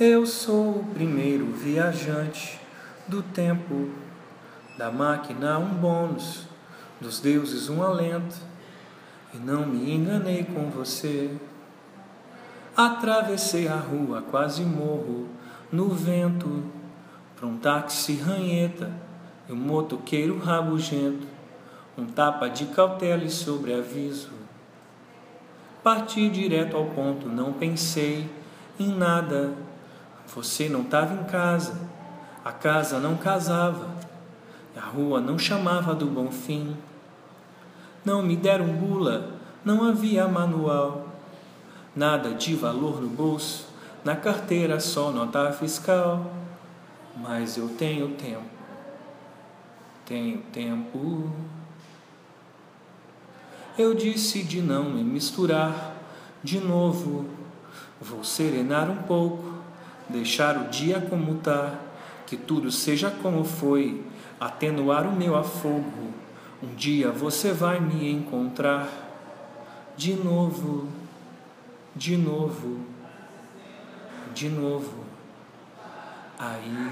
Eu sou o primeiro viajante do tempo, da máquina um bônus, dos deuses um alento, e não me enganei com você. Atravessei a rua, quase morro no vento, pra um táxi ranheta e um motoqueiro rabugento, um tapa de cautela e sobreaviso. Parti direto ao ponto, não pensei em nada você não estava em casa, a casa não casava, a rua não chamava do bom fim. Não me deram bula, não havia manual, nada de valor no bolso, na carteira só nota fiscal. Mas eu tenho tempo, tenho tempo. Eu disse de não me misturar de novo, vou serenar um pouco deixar o dia como tá, que tudo seja como foi, atenuar o meu afogo. Um dia você vai me encontrar de novo, de novo, de novo. Aí